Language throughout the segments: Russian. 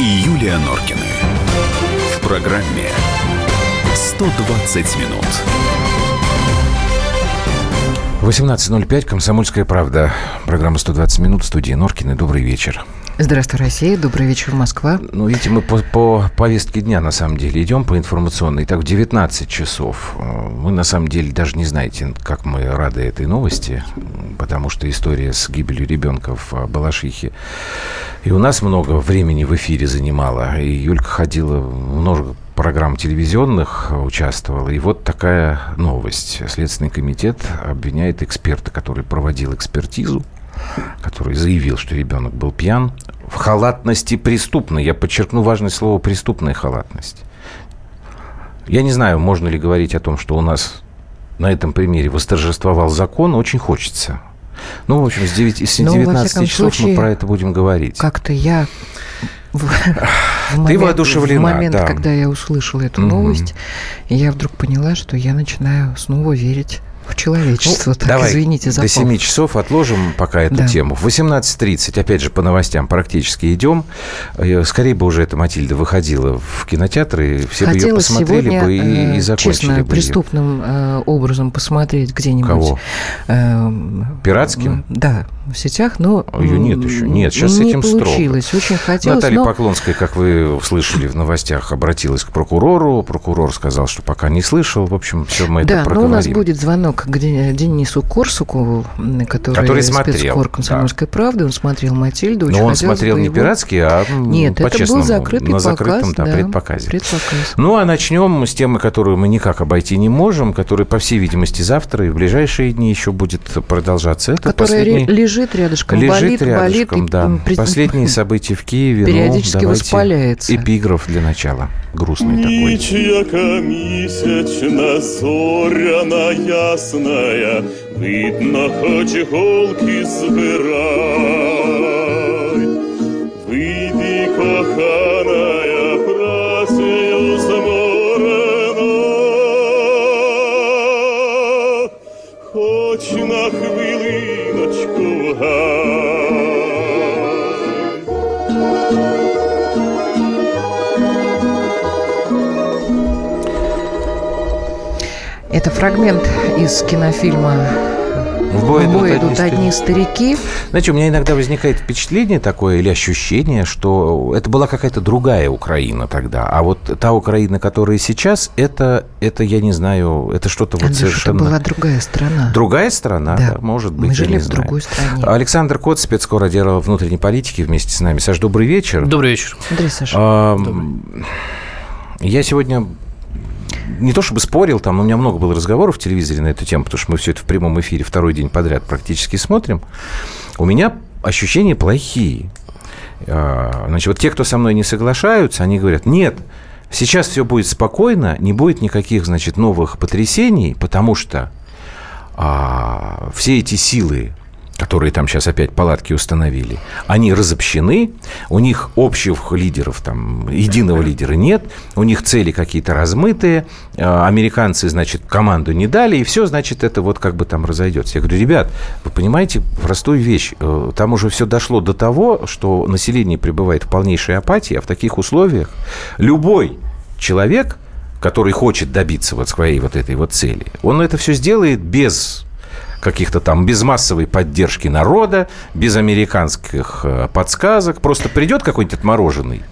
и Юлия Норкины. В программе 120 минут. 18.05, «Комсомольская правда». Программа «120 минут» в студии Норкины. Добрый вечер. Здравствуй, Россия. Добрый вечер, Москва. Ну, видите, мы по, по повестке дня, на самом деле, идем по информационной. Так, в 19 часов. Вы, на самом деле, даже не знаете, как мы рады этой новости, потому что история с гибелью ребенка в Балашихе и у нас много времени в эфире занимала. И Юлька ходила много программ телевизионных участвовала. И вот такая новость. Следственный комитет обвиняет эксперта, который проводил экспертизу, который заявил, что ребенок был пьян, в халатности преступной. Я подчеркну важное слово «преступная халатность». Я не знаю, можно ли говорить о том, что у нас на этом примере восторжествовал закон. Очень хочется. Ну, в общем, с, 9, с 19 ну, часов случае, мы про это будем говорить. Как-то я в, в Ты момент, воодушевлена, В момент, да. когда я услышала эту угу. новость, я вдруг поняла, что я начинаю снова верить в человечество. Ну, так, давай извините за до 7 часов отложим пока эту да. тему. В 18.30, опять же, по новостям практически идем. Э, скорее бы уже эта Матильда выходила в кинотеатры, все Хотелось бы ее посмотрели сегодня, бы и, и закончили честно, бы преступным э, образом посмотреть где-нибудь. Кого? Э, Пиратским? Да, в сетях, но... Ее нет еще, нет, сейчас не с этим получилось, строго. очень хотелось, Наталья но... Поклонская, как вы услышали в новостях, обратилась к прокурору. Прокурор сказал, что пока не слышал. В общем, все мы да, это проговорим. Да, но у нас будет звонок к Денису Корсуку, который, который смотрел, спецкор «Комсомольской да. правды». Он смотрел «Матильду». Но он смотрел не его... пиратский, а Нет, по это был закрытый на закрытом показ, да, да, предпоказе. предпоказ. Ну, а начнем с темы, которую мы никак обойти не можем, которая, по всей видимости, завтра и в ближайшие дни еще будет продолжаться. Это которая последний... лежит рядышком, лежит болит, рядышком, болит. Да. И... Последние события в Киеве. Периодически ну, воспаляется. Эпиграф для начала. Грустный такой. Яка місячна зоряна ясная, видно, хоч голки збирай. Вийди, коханая, працею заморена, хоч на хвилиночку гай. Это фрагмент из кинофильма в бой, в бой идут, идут одни старики. Знаете, у меня иногда возникает впечатление такое или ощущение, что это была какая-то другая Украина тогда. А вот та Украина, которая сейчас, это, это я не знаю, это что-то вот совершенно... это была другая страна. Другая страна, да, да может быть, Мы жили не в знаю. другой стране. Александр Кот, спецкор отдела внутренней политики вместе с нами. Саш, добрый вечер. Добрый вечер. Андрей Саша. А, я сегодня не то чтобы спорил, там, но у меня много было разговоров в телевизоре на эту тему, потому что мы все это в прямом эфире второй день подряд практически смотрим. У меня ощущения плохие. А, значит, вот те, кто со мной не соглашаются, они говорят, нет, сейчас все будет спокойно, не будет никаких, значит, новых потрясений, потому что а, все эти силы, которые там сейчас опять палатки установили, они разобщены, у них общих лидеров, там, единого лидера нет, у них цели какие-то размытые, американцы, значит, команду не дали, и все, значит, это вот как бы там разойдется. Я говорю, ребят, вы понимаете простую вещь, там уже все дошло до того, что население пребывает в полнейшей апатии, а в таких условиях любой человек, который хочет добиться вот своей вот этой вот цели, он это все сделает без каких-то там без массовой поддержки народа, без американских подсказок. Просто придет какой-нибудь отмороженный,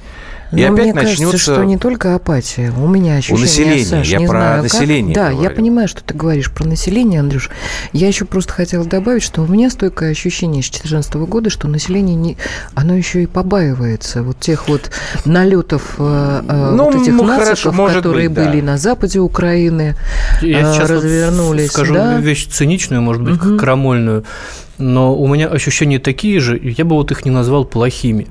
и Но опять мне начнется... кажется, что не только апатия. У меня ощущение, У населения. Саш, я не про знаю, население как. Да, говорю. я понимаю, что ты говоришь про население, Андрюш. Я еще просто хотела добавить, что у меня стойкое ощущение с 2014 года, что население, не, оно еще и побаивается вот тех вот налетов э, ну, вот этих ну, нациков, хорошо, может которые быть, да. были на западе Украины, Я э, сейчас развернулись. вот скажу да? вещь циничную, может быть, как крамольную. Но у меня ощущения такие же, и я бы вот их не назвал плохими.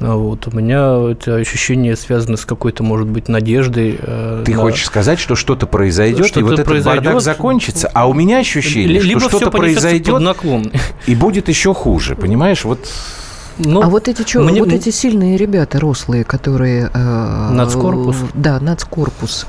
А Вот. У меня эти ощущения связаны с какой-то, может быть, надеждой. э, Ты на- хочешь сказать, что что-то произойдет, и Что-то вот этот произойдет. бардак закончится, а у меня ощущение, Либо что что-то произойдет, и будет еще хуже, понимаешь? Вот Ну, а вот эти чё, мне- вот эти сильные ребята, рослые, которые... э, Нацкорпус? Да, нацкорпус.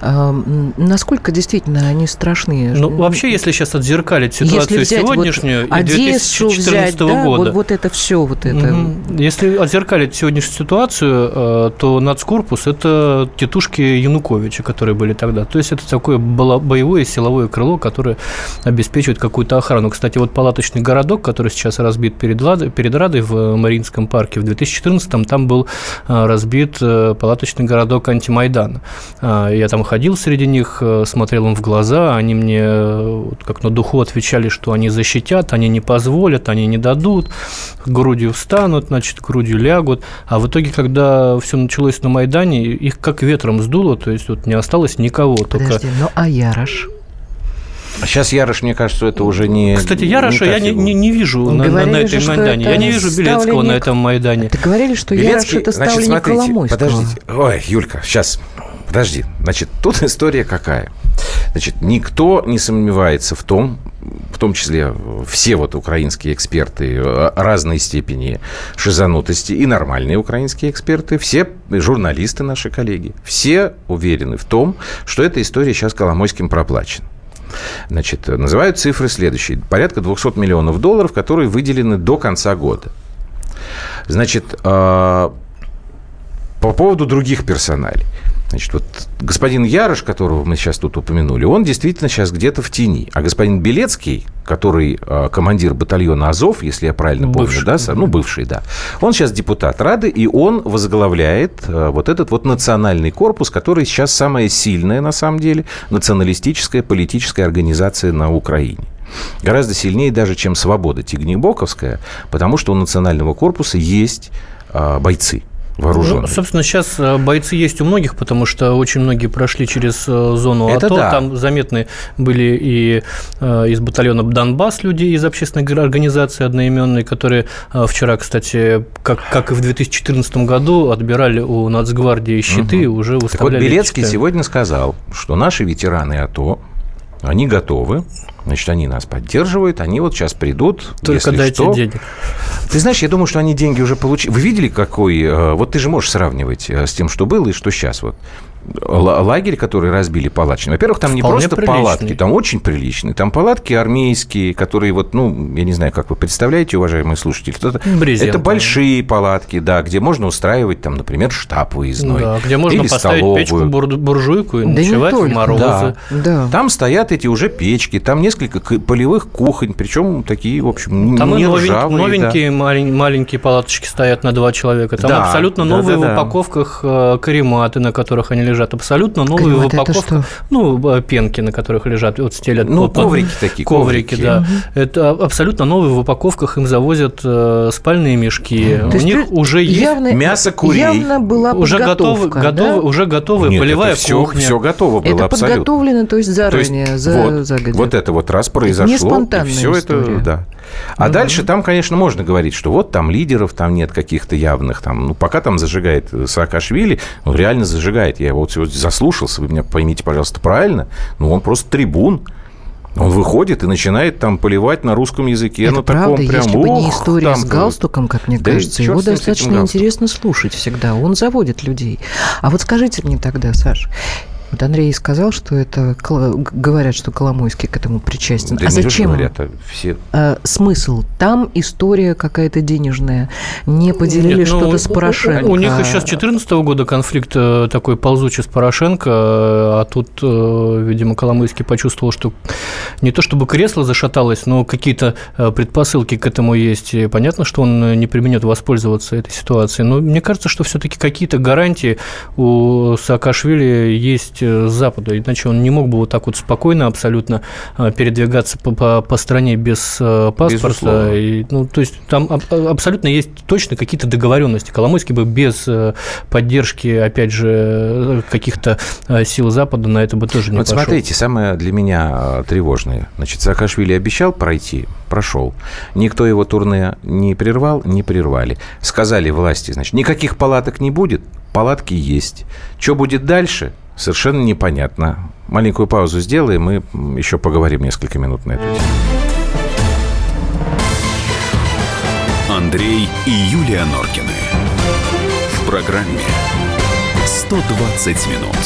Э, насколько действительно они страшные? Ну, вообще, если сейчас отзеркалить ситуацию Если взять вот сегодняшнюю и Одессу 2014 взять, да, года, вот, вот это все, вот это... Если отзеркалить сегодняшнюю ситуацию, э, то нацкорпус – это тетушки Януковича, которые были тогда. То есть это такое боевое силовое крыло, которое обеспечивает какую-то охрану. Кстати, вот палаточный городок, который сейчас разбит перед, Лад- перед Радой в Мариинском парке, в 2014-м там был э, разбит э, палаточный городок антимайдана. А, Я там ходил среди них, э, смотрел им в глаза, они мне как на духу отвечали, что они защитят, они не позволят, они не дадут, грудью встанут, значит, грудью лягут. А в итоге, когда все началось на Майдане, их как ветром сдуло, то есть вот не осталось никого. Только... Подожди, ну а Ярош? Сейчас Ярош, мне кажется, это уже не... Кстати, Яроша та я не, не, не вижу на, на- Говорили на же, этом Майдане. это Я не вижу Белецкого на ставленник- этом Майдане. Ты говорили, что Ярош Белецкий, это значит, ставленник смотрите, Коломойского. Подождите. Ой, Юлька, сейчас. Подожди. Значит, тут история какая? Значит, никто не сомневается в том, в том числе все вот украинские эксперты э, разной степени шизанутости и нормальные украинские эксперты, все журналисты наши коллеги, все уверены в том, что эта история сейчас Коломойским проплачена. Значит, называют цифры следующие. Порядка 200 миллионов долларов, которые выделены до конца года. Значит, э, по поводу других персоналей. Значит, вот господин Ярош, которого мы сейчас тут упомянули, он действительно сейчас где-то в тени. А господин Белецкий, который э, командир батальона Азов, если я правильно помню, Бывший. да, сам- ну, бывший, да, он сейчас депутат Рады, и он возглавляет э, вот этот вот национальный корпус, который сейчас самая сильная, на самом деле, националистическая политическая организация на Украине. Гораздо сильнее даже, чем «Свобода» Тигнебоковская, потому что у национального корпуса есть э, бойцы вооруженные. Ну, собственно, сейчас э, бойцы есть у многих, потому что очень многие прошли через э, зону Это АТО. да. Там заметны были и э, из батальона Донбасс люди из общественной организации одноименной, которые вчера, кстати, как, как и в 2014 году, отбирали у Нацгвардии щиты и уже Так вот, выставляли. Белецкий сегодня сказал, что наши ветераны АТО, они готовы, значит, они нас поддерживают, они вот сейчас придут, Только если дайте что. денег. Ты знаешь, я думаю, что они деньги уже получили. Вы видели, какой... э, Вот ты же можешь сравнивать э, с тем, что было и что сейчас. Вот лагерь, который разбили палаточный. Во-первых, там не Вполне просто приличный. палатки, там очень приличные. Там палатки армейские, которые вот, ну, я не знаю, как вы представляете, уважаемые слушатели. Это, это большие палатки, да, где можно устраивать, там, например, штаб выездной. Да, где можно или поставить столовую. печку, бур- буржуйку и Да не ночевать в морозы. Да. Да. Там стоят эти уже печки, там несколько полевых кухонь, причем такие, в общем, Там не и новень- ржавые, да. новенькие малень- маленькие палаточки стоят на два человека. Там Да, абсолютно да, новые да, да. в упаковках э, карематы, на которых они лежат. Абсолютно новые в Карематы это упаковках. Ну, пенки, на которых лежат, вот стелят. Ну, вот, коврики такие, Коврики, коврики. да. Это абсолютно новые в упаковках. Им завозят э, спальные мешки. То У есть них уже есть явно, мясо курей. Явно была уже готовы, подготовка, готовы, да? уже готовая Нет, полевая это все, кухня. все готово было Это абсолютно. подготовлено, то есть То есть заранее, за, вот, загодя. вот это вот раз произошло, не спонтанная все история. это, да. А дальше там, конечно, можно говорить, что вот там лидеров, там нет каких-то явных, там, ну, пока там зажигает Саакашвили, он реально зажигает. Я его вот сегодня заслушался, вы меня поймите, пожалуйста, правильно, ну, он просто трибун. Он выходит и начинает там поливать на русском языке, Это на правда, таком прям, если бы не история там, с галстуком, как мне Да кажется, его достаточно интересно слушать всегда. Он заводит людей. А вот скажите мне тогда, Саш, вот Андрей сказал, что это говорят, что Коломойский к этому причастен. Да а зачем? говорят, а все э, смысл? Там история какая-то денежная. Не поделили Нет, ну, что-то с у- у- Порошенко. У, них еще с 2014 года конфликт э, такой ползучий с Порошенко, э, а тут, видимо, Коломойский почувствовал, что не то чтобы кресло зашаталось, но какие-то предпосылки к этому есть. И понятно, что он не применет воспользоваться этой ситуацией. Но мне кажется, что все-таки какие-то гарантии у Саакашвили есть э, с Запада, иначе он не мог бы вот так вот спокойно абсолютно э, передвигаться по, по, по стране без э, паспорта. Безусловно. И, ну, то есть там аб- абсолютно есть точно какие-то договоренности. Коломойский бы без поддержки, опять же, каких-то сил Запада на это бы тоже не Вот пошел. смотрите, самое для меня тревожное. Значит, Саакашвили обещал пройти, прошел. Никто его турне не прервал, не прервали. Сказали власти, значит, никаких палаток не будет, палатки есть. Что будет дальше, совершенно непонятно. Маленькую паузу сделаем, мы м, еще поговорим несколько минут на эту тему. Андрей и Юлия Норкины. В программе 120 минут.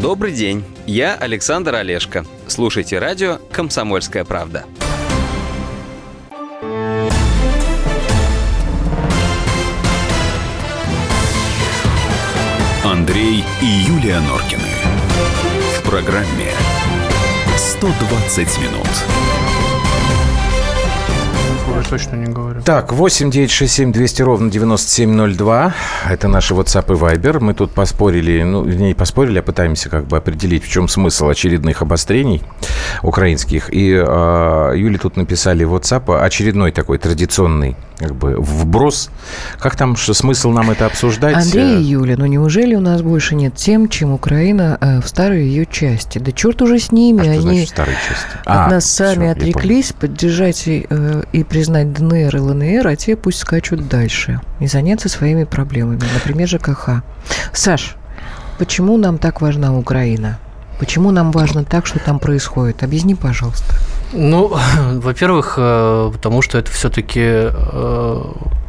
Добрый день, я Александр Олешко. Слушайте радио «Комсомольская правда». И Юлия Норкины. В программе 120 минут. Я точно не говорю. Так, 8 9 6 7 200 ровно 9702. Это наши WhatsApp и Viber. Мы тут поспорили, ну, не поспорили, а пытаемся как бы определить, в чем смысл очередных обострений украинских. И э, Юле тут написали в WhatsApp очередной такой традиционный как бы вброс. Как там, что смысл нам это обсуждать? Андрей и Юля, ну неужели у нас больше нет тем, чем Украина э, в старой ее части? Да черт уже с ними, А они значит от А, нас сами я отреклись поддержать и, э, и признать ДНР и ЛНР, а те пусть скачут дальше и заняться своими проблемами, например, ЖКХ. Саш, почему нам так важна Украина? Почему нам важно так, что там происходит? Объясни, пожалуйста. Ну, во-первых, э, потому что это все-таки,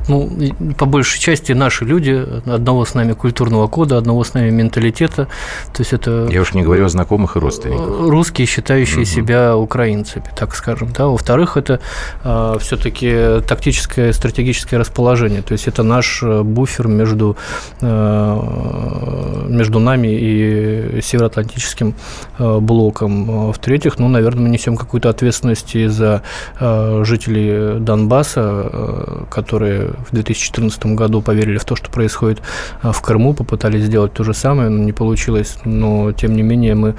ну, по большей части наши люди, одного с нами культурного кода, одного с нами менталитета. То есть это Я уж не говорю о знакомых и родственниках. Э, русские, считающие Мгм. себя украинцами, так скажем. Да? Во-вторых, это все-таки тактическое стратегическое расположение. То есть это наш э, буфер между, э, между нами и Североатлантическим э, блоком. В-третьих, ну, наверное, мы несем какую-то ответственность и за э, жителей Донбасса, э, которые в 2014 году поверили в то, что происходит э, в Крыму, попытались сделать то же самое, но не получилось. Но, тем не менее, мы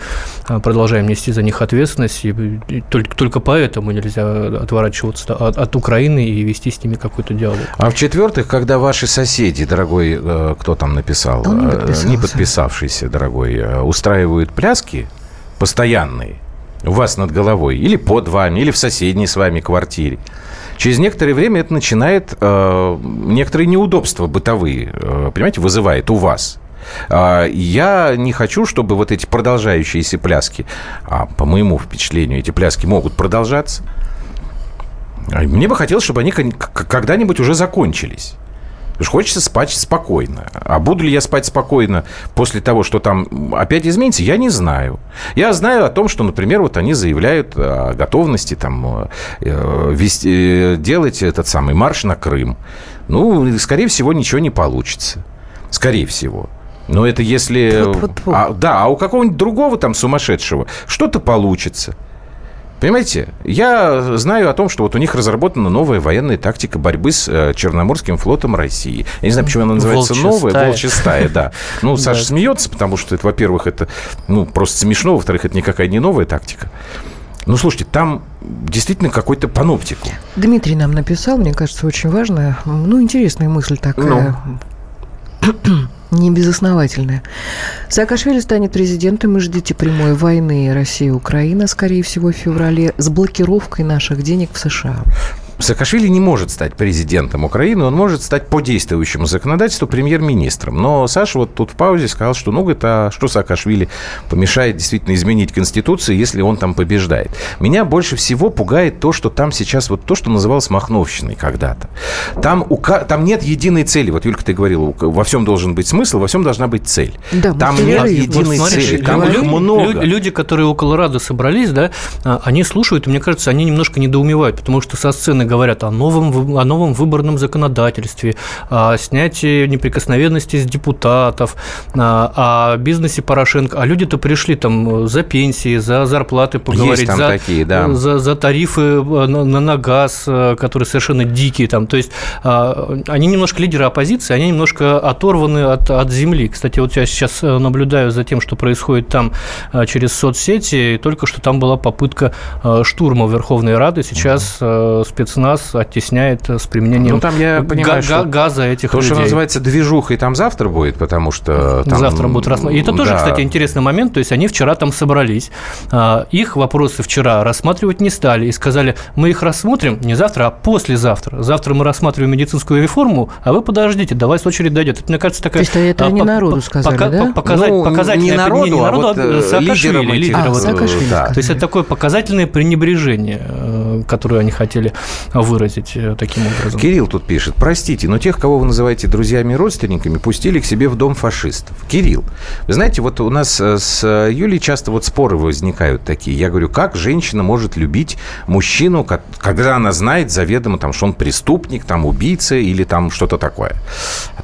а, продолжаем нести за них ответственность, и, и только, только поэтому нельзя отворачиваться от, от Украины и вести с ними какой-то диалог. А в-четвертых, когда ваши соседи, дорогой, э, кто там написал, Он не э, не подписавшийся, дорогой, э, устраивают пляски постоянные у вас над головой, или под вами, или в соседней с вами квартире, через некоторое время это начинает э, некоторые неудобства бытовые, э, понимаете, вызывает у вас. А, Я не хочу, чтобы вот эти продолжающиеся пляски, а по моему впечатлению, эти пляски могут продолжаться, а Мне бы хотелось, чтобы они когда-нибудь уже закончились. Потому что хочется спать спокойно. А буду ли я спать спокойно после того, что там опять изменится, я не знаю. Я знаю о том, что, например, вот они заявляют о готовности там, э, вести- э, делать этот самый марш на Крым. Ну, скорее всего, ничего не получится. Скорее всего. Но это если... А, да, а у какого-нибудь другого там сумасшедшего что-то получится. Понимаете, я знаю о том, что вот у них разработана новая военная тактика борьбы с э, Черноморским флотом России. Я не знаю, почему она называется Волчья новая. стая. Волчья стая, да. Ну, Саша смеется, потому что, это, во-первых, это ну, просто смешно, во-вторых, это никакая не новая тактика. Ну, слушайте, там действительно какой-то паноптику. Дмитрий нам написал, мне кажется, очень важная, ну, интересная мысль такая. Не безосновательная. Саакашвили станет президентом и ждите прямой войны Россия-Украина, скорее всего, в феврале, с блокировкой наших денег в США. Саакашвили не может стать президентом Украины, он может стать по действующему законодательству премьер-министром. Но Саша вот тут в паузе сказал, что ну это что Саакашвили помешает действительно изменить Конституцию, если он там побеждает. Меня больше всего пугает то, что там сейчас вот то, что называлось Махновщиной когда-то. Там, у, там нет единой цели. Вот, Юлька, ты говорила, во всем должен быть смысл, во всем должна быть цель. Да, там нет говорили. единой Вот смотришь, цели, там лю- много. лю- Люди, которые около Рады собрались, да, а, они слушают, и мне кажется, они немножко недоумевают, потому что со сцены говорят о новом, о новом выборном законодательстве, о снятии неприкосновенности с депутатов, а, о бизнесе Порошенко. А люди-то пришли там за пенсии, за зарплаты поговорить, за, такие, да. за, за тарифы э, на, на- на газ, э, которые совершенно дикие. Там. То есть а, они немножко лидеры оппозиции, они немножко оторваны от, от земли. Кстати, вот я сейчас э, наблюдаю за тем, что происходит там через соцсети. И только что там была попытка штурма Верховной Рады. Сейчас э, спецназ оттесняет с применением Ну, там я понимаю, га- что газа этих То, людей. что называется движухой, там завтра будет, потому что... там, Завтра будут рассматривать. И это тоже, да. кстати, интересный момент. То есть они вчера там собрались. А, Их вопросы вчера рассматривать не стали и сказали, мы их рассмотрим не завтра, а послезавтра. Завтра мы рассматриваем медицинскую реформу, а вы подождите, до вас очередь дойдет. Это, мне кажется, такая... То есть это а, они по- народу сказали, пока- да? по- показать- Ну, показательное- не народу, не а народу, вот, э, Саакашвили, лидерам этих, лидерам А, вот. Саакашвили да. сказали. То есть это такое показательное пренебрежение э, которую они хотели выразить э, таким образом. Кирилл тут пишет. Простите, но тех, кого вы называете друзьями и родственниками, пустили к себе в дом фашистов. Кирилл, вы знаете, вот у нас с Юлей часто вот споры возникают такие. Я говорю, как женщина может любить мужчину, когда она знает заведомо, там, что он преступник, там, убийца или там что-то такое?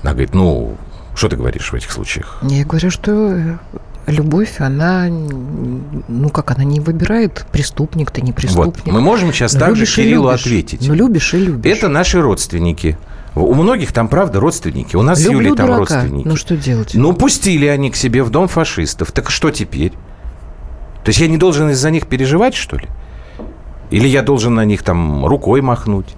Она говорит, ну, что ты говоришь в этих случаях? Я говорю, что любовь, она, ну как, она не выбирает преступник, ты не преступник. Вот. Мы можем сейчас также Кириллу любишь. ответить. Ну любишь и любишь. Это наши родственники. У многих там, правда, родственники. У нас Люблю с Юлей там дурака. родственники. Ну что делать? Ну пустили они к себе в дом фашистов. Так что теперь? То есть я не должен из-за них переживать, что ли? Или я должен на них там рукой махнуть?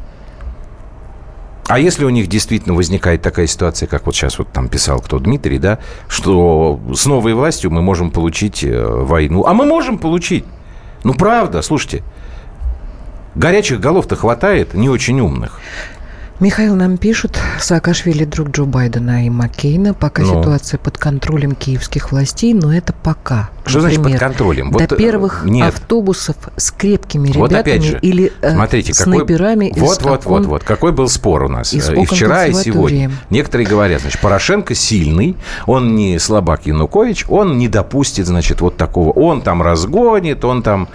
А если у них действительно возникает такая ситуация, как вот сейчас вот там писал кто, Дмитрий, да, что с новой властью мы можем получить э, войну. А мы можем получить. Ну, правда, слушайте, горячих голов-то хватает, не очень умных. Михаил нам пишет, Саакашвили друг Джо Байдена и Маккейна. Пока ну. ситуация под контролем киевских властей, но это пока. Что Например, значит под контролем? Вот, до э, первых нет. автобусов с крепкими ребятами вот опять же, или э, смотрите, снайперами какой, вот, вот, вот, вот, какой был спор у нас из и вчера, и сегодня. Некоторые говорят, значит, Порошенко сильный, он не слабак Янукович, он не допустит, значит, вот такого, он там разгонит, он там...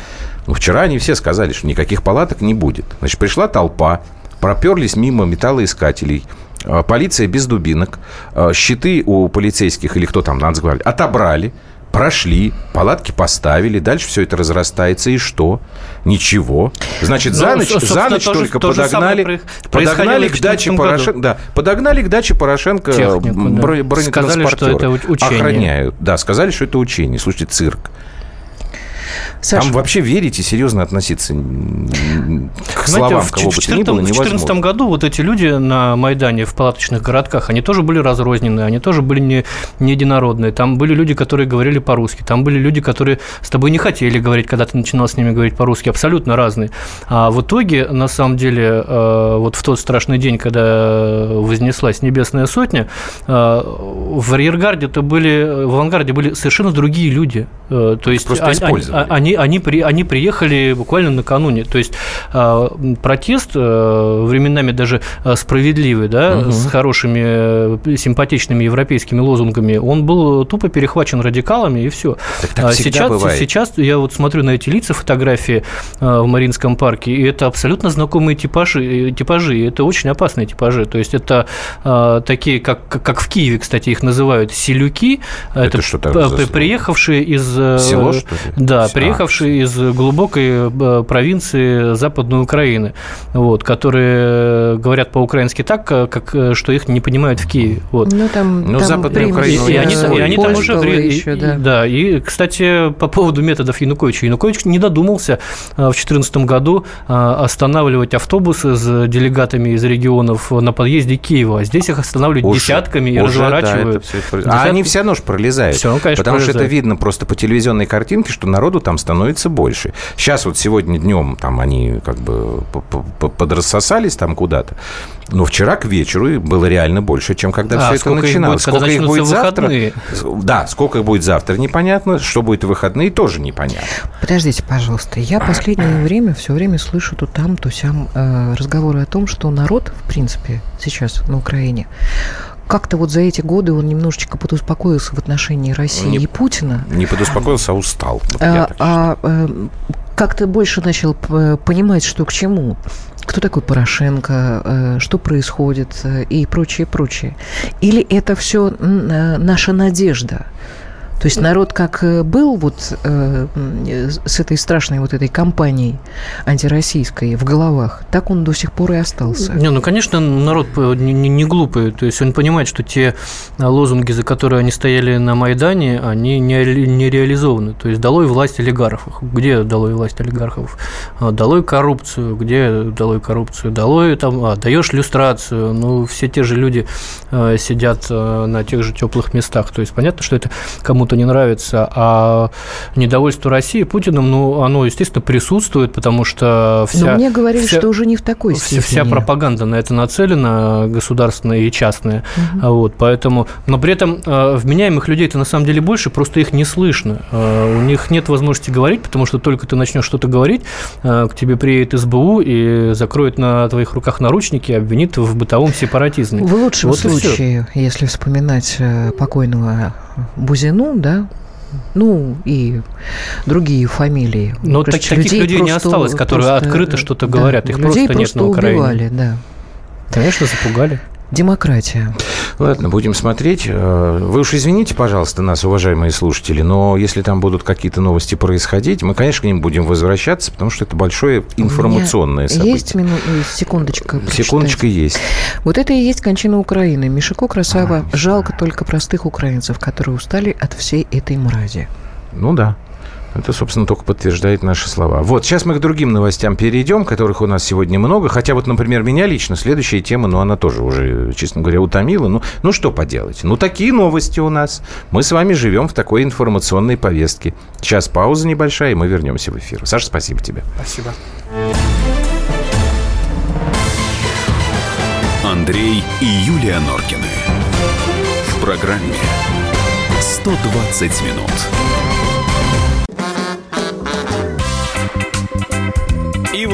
Ну, вчера они все сказали, что никаких палаток не будет. Значит, пришла толпа, проперлись мимо металлоискателей. А, полиция без дубинок. А, щиты у полицейских или кто там, надо говорить, отобрали прошли, палатки поставили, дальше все это разрастается, и что? Ничего. Значит, за ну, ночь, за ночь только то подогнали, подогнали к даче Порошенко, да, подогнали к даче Порошенко Технику, да. бронетранспортеры. Сказали, что это учение. Охраняют. Да, сказали, что это учение. Слушайте, цирк. Саша. Там вообще верить и серьезно относиться к словам Знаете, кого бы то ни было невозможно. В 2014 году вот эти люди на Майдане в палаточных городках, они тоже были разрозненные, они тоже были не, не единородные. Там были люди, которые говорили по-русски, там были люди, которые с тобой не хотели говорить, когда ты начинал с ними говорить по-русски, абсолютно разные. А в итоге, на самом деле, э, вот в тот страшный день, когда вознеслась Небесная Сотня, э, в арьергарде-то были, в авангарде были совершенно другие люди. Э, то есть Просто они, они, они, при, они приехали буквально накануне. То есть а, протест э, временами даже э, справедливый, да, угу. с хорошими, э, симпатичными европейскими лозунгами, он был тупо перехвачен радикалами и все. Так, так сейчас, бывает. сейчас я вот смотрю на эти лица, фотографии в Мариинском парке, и это абсолютно знакомые типажи, типажи и это очень опасные типажи. То есть это такие, как, как в Киеве, кстати, их называют селюки. Это, это что приехавшие из... Село, что ли? Да, приехавшие из глубокой э, провинции Западной Украины, вот, которые говорят по-украински так, как э, что их не понимают в Киеве. Вот. Ну, там, ну, там Западная Украина. И, и, они, и они там уже... Еще, да. да, и, кстати, по поводу методов Януковича. Янукович не додумался э, в 2014 году останавливать автобусы с делегатами из регионов на подъезде Киева. Здесь их останавливают уже, десятками и уже, разворачивают. Да, все... А они все равно же пролезают. Все, ну, конечно, Потому пролезают. что это видно просто по телевизионной картинке, что народу там становится больше. Сейчас вот сегодня днем там они как бы подрассосались там куда-то. Но вчера к вечеру было реально больше, чем когда а, все это начиналось. Будет, сколько их будет завтра? Выходные? Да, сколько их будет завтра, непонятно. Что будет в выходные, тоже непонятно. Подождите, пожалуйста. Я последнее время все время слышу то там, то сям э, разговоры о том, что народ, в принципе, сейчас на Украине как-то вот за эти годы он немножечко подуспокоился в отношении России не, и Путина. Не подуспокоился, а устал. Вот а, а, а как-то больше начал понимать, что к чему кто такой Порошенко, э, что происходит э, и прочее, прочее. Или это все наша надежда? То есть народ как э, был вот э, с этой страшной вот этой кампанией антироссийской в головах, так он до сих пор и остался. Не, ну, конечно, народ не, не, глупый. То есть он понимает, что те лозунги, за которые они стояли на Майдане, они не, не реализованы. То есть долой власть олигархов. Где долой власть олигархов? А, долой коррупцию. Где долой коррупцию? Долой там, а, даешь люстрацию. Ну, все те же люди э, сидят на тех же теплых местах. То есть понятно, что это кому кому-то не нравится, а недовольство России Путиным, ну, оно, естественно, присутствует, потому что вся... Но мне говорили, вся, что уже не в такой степени. Вся пропаганда на это нацелена, государственная и частная. Угу. Вот, поэтому... Но при этом э, вменяемых людей-то на самом деле больше, просто их не слышно. Э, у них нет возможности говорить, потому что только ты начнешь что-то говорить, э, к тебе приедет СБУ и закроет на твоих руках наручники и обвинит в бытовом сепаратизме. В лучшем вот случае, если вспоминать покойного Бузину, да, ну и другие фамилии. Но так, таких людей не осталось, которые просто, открыто что-то говорят. Да, Их просто нет просто на Украине. Убивали, да. Конечно, запугали. Демократия. Ладно, будем смотреть. Э, вы уж извините, пожалуйста, нас, уважаемые слушатели, но если там будут какие-то новости происходить, мы, конечно, к ним будем возвращаться, потому что это большое информационное событие. Есть минут, секундочка. Секундочка есть. Вот это и есть кончина Украины. Мишико Красава. А, Жалко только простых украинцев, которые устали от всей этой мрази. Ну да. Это, собственно, только подтверждает наши слова. Вот, сейчас мы к другим новостям перейдем, которых у нас сегодня много. Хотя вот, например, меня лично следующая тема, ну, она тоже уже, честно говоря, утомила. Ну, ну что поделать? Ну, такие новости у нас. Мы с вами живем в такой информационной повестке. Сейчас пауза небольшая, и мы вернемся в эфир. Саша, спасибо тебе. Спасибо. Андрей и Юлия Норкины. В программе «120 минут».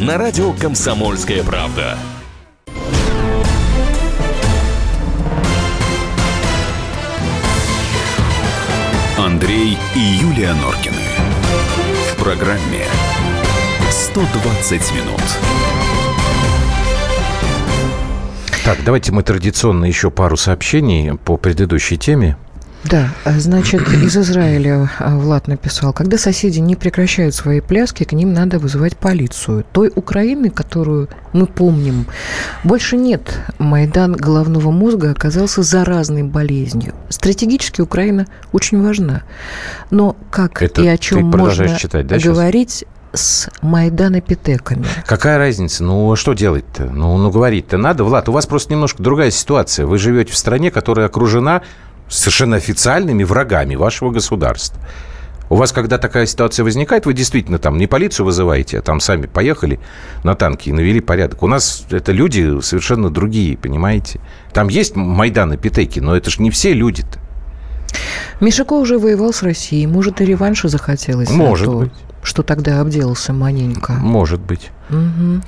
на радио «Комсомольская правда». Андрей и Юлия Норкины. В программе «120 минут». Так, давайте мы традиционно еще пару сообщений по предыдущей теме. Да, значит, из Израиля а, Влад написал, когда соседи не прекращают свои пляски, к ним надо вызывать полицию. Той Украины, которую мы помним, больше нет. Майдан головного мозга оказался заразной болезнью. Стратегически Украина очень важна. Но как Это и о чем можно читать, да, говорить, сейчас? с Майданопитеками. Какая разница? Ну, что делать-то? Ну, ну говорить-то надо. Влад, у вас просто немножко другая ситуация. Вы живете в стране, которая окружена совершенно официальными врагами вашего государства. У вас, когда такая ситуация возникает, вы действительно там не полицию вызываете, а там сами поехали на танки и навели порядок. У нас это люди совершенно другие, понимаете? Там есть Майдан и Питеки, но это же не все люди-то. Мишако уже воевал с Россией. Может, и реванша захотелось? Может быть что тогда обделался маненько. Может быть. Угу.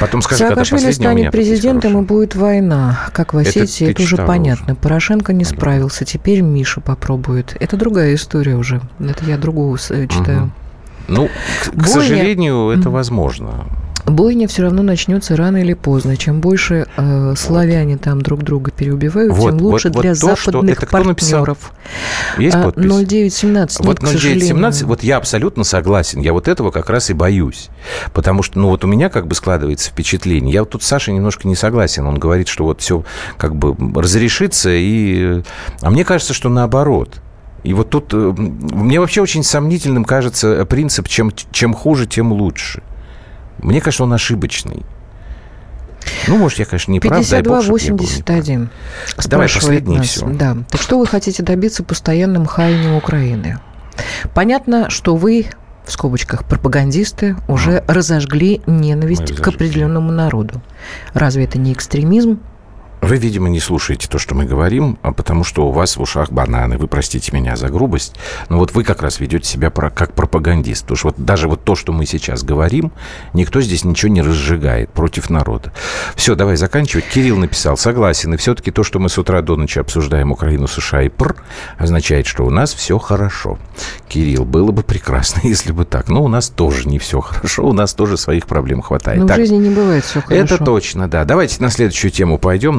Потом скажи, Саакашвили станет президентом, и будет война. Как в Осетии, это, это уже понятно. Уже. Порошенко не справился, теперь Миша попробует. Это другая история уже. Это я другого э, читаю. Угу. Ну, к, к сожалению, это возможно. Бойня все равно начнется рано или поздно. Чем больше э, славяне там друг друга переубивают, вот, тем лучше вот, для вот то, западных что... партнеров. Есть подпись? 0917 Вот 0917, вот я абсолютно согласен. Я вот этого как раз и боюсь. Потому что, ну вот у меня как бы складывается впечатление. Я вот тут с Сашей немножко не согласен. Он говорит, что вот все как бы разрешится. И... А мне кажется, что наоборот. И вот тут э, мне вообще очень сомнительным кажется принцип, чем, чем хуже, тем лучше. Мне кажется, он ошибочный. Ну, может, я, конечно, не прав. 52-81. Давай последний нас. все. Да. Так что вы хотите добиться постоянным хаянием Украины? Понятно, что вы в скобочках пропагандисты уже а. разожгли ненависть к определенному народу. Разве это не экстремизм? Вы, видимо, не слушаете то, что мы говорим, а потому что у вас в ушах бананы. Вы простите меня за грубость, но вот вы как раз ведете себя как пропагандист. Потому что вот даже вот то, что мы сейчас говорим, никто здесь ничего не разжигает против народа. Все, давай заканчивать. Кирилл написал, согласен. И все-таки то, что мы с утра до ночи обсуждаем Украину, США и ПР, означает, что у нас все хорошо. Кирилл, было бы прекрасно, если бы так. Но у нас тоже не все хорошо, у нас тоже своих проблем хватает. Но так, в жизни не бывает все хорошо. Это точно, да. Давайте на следующую тему пойдем,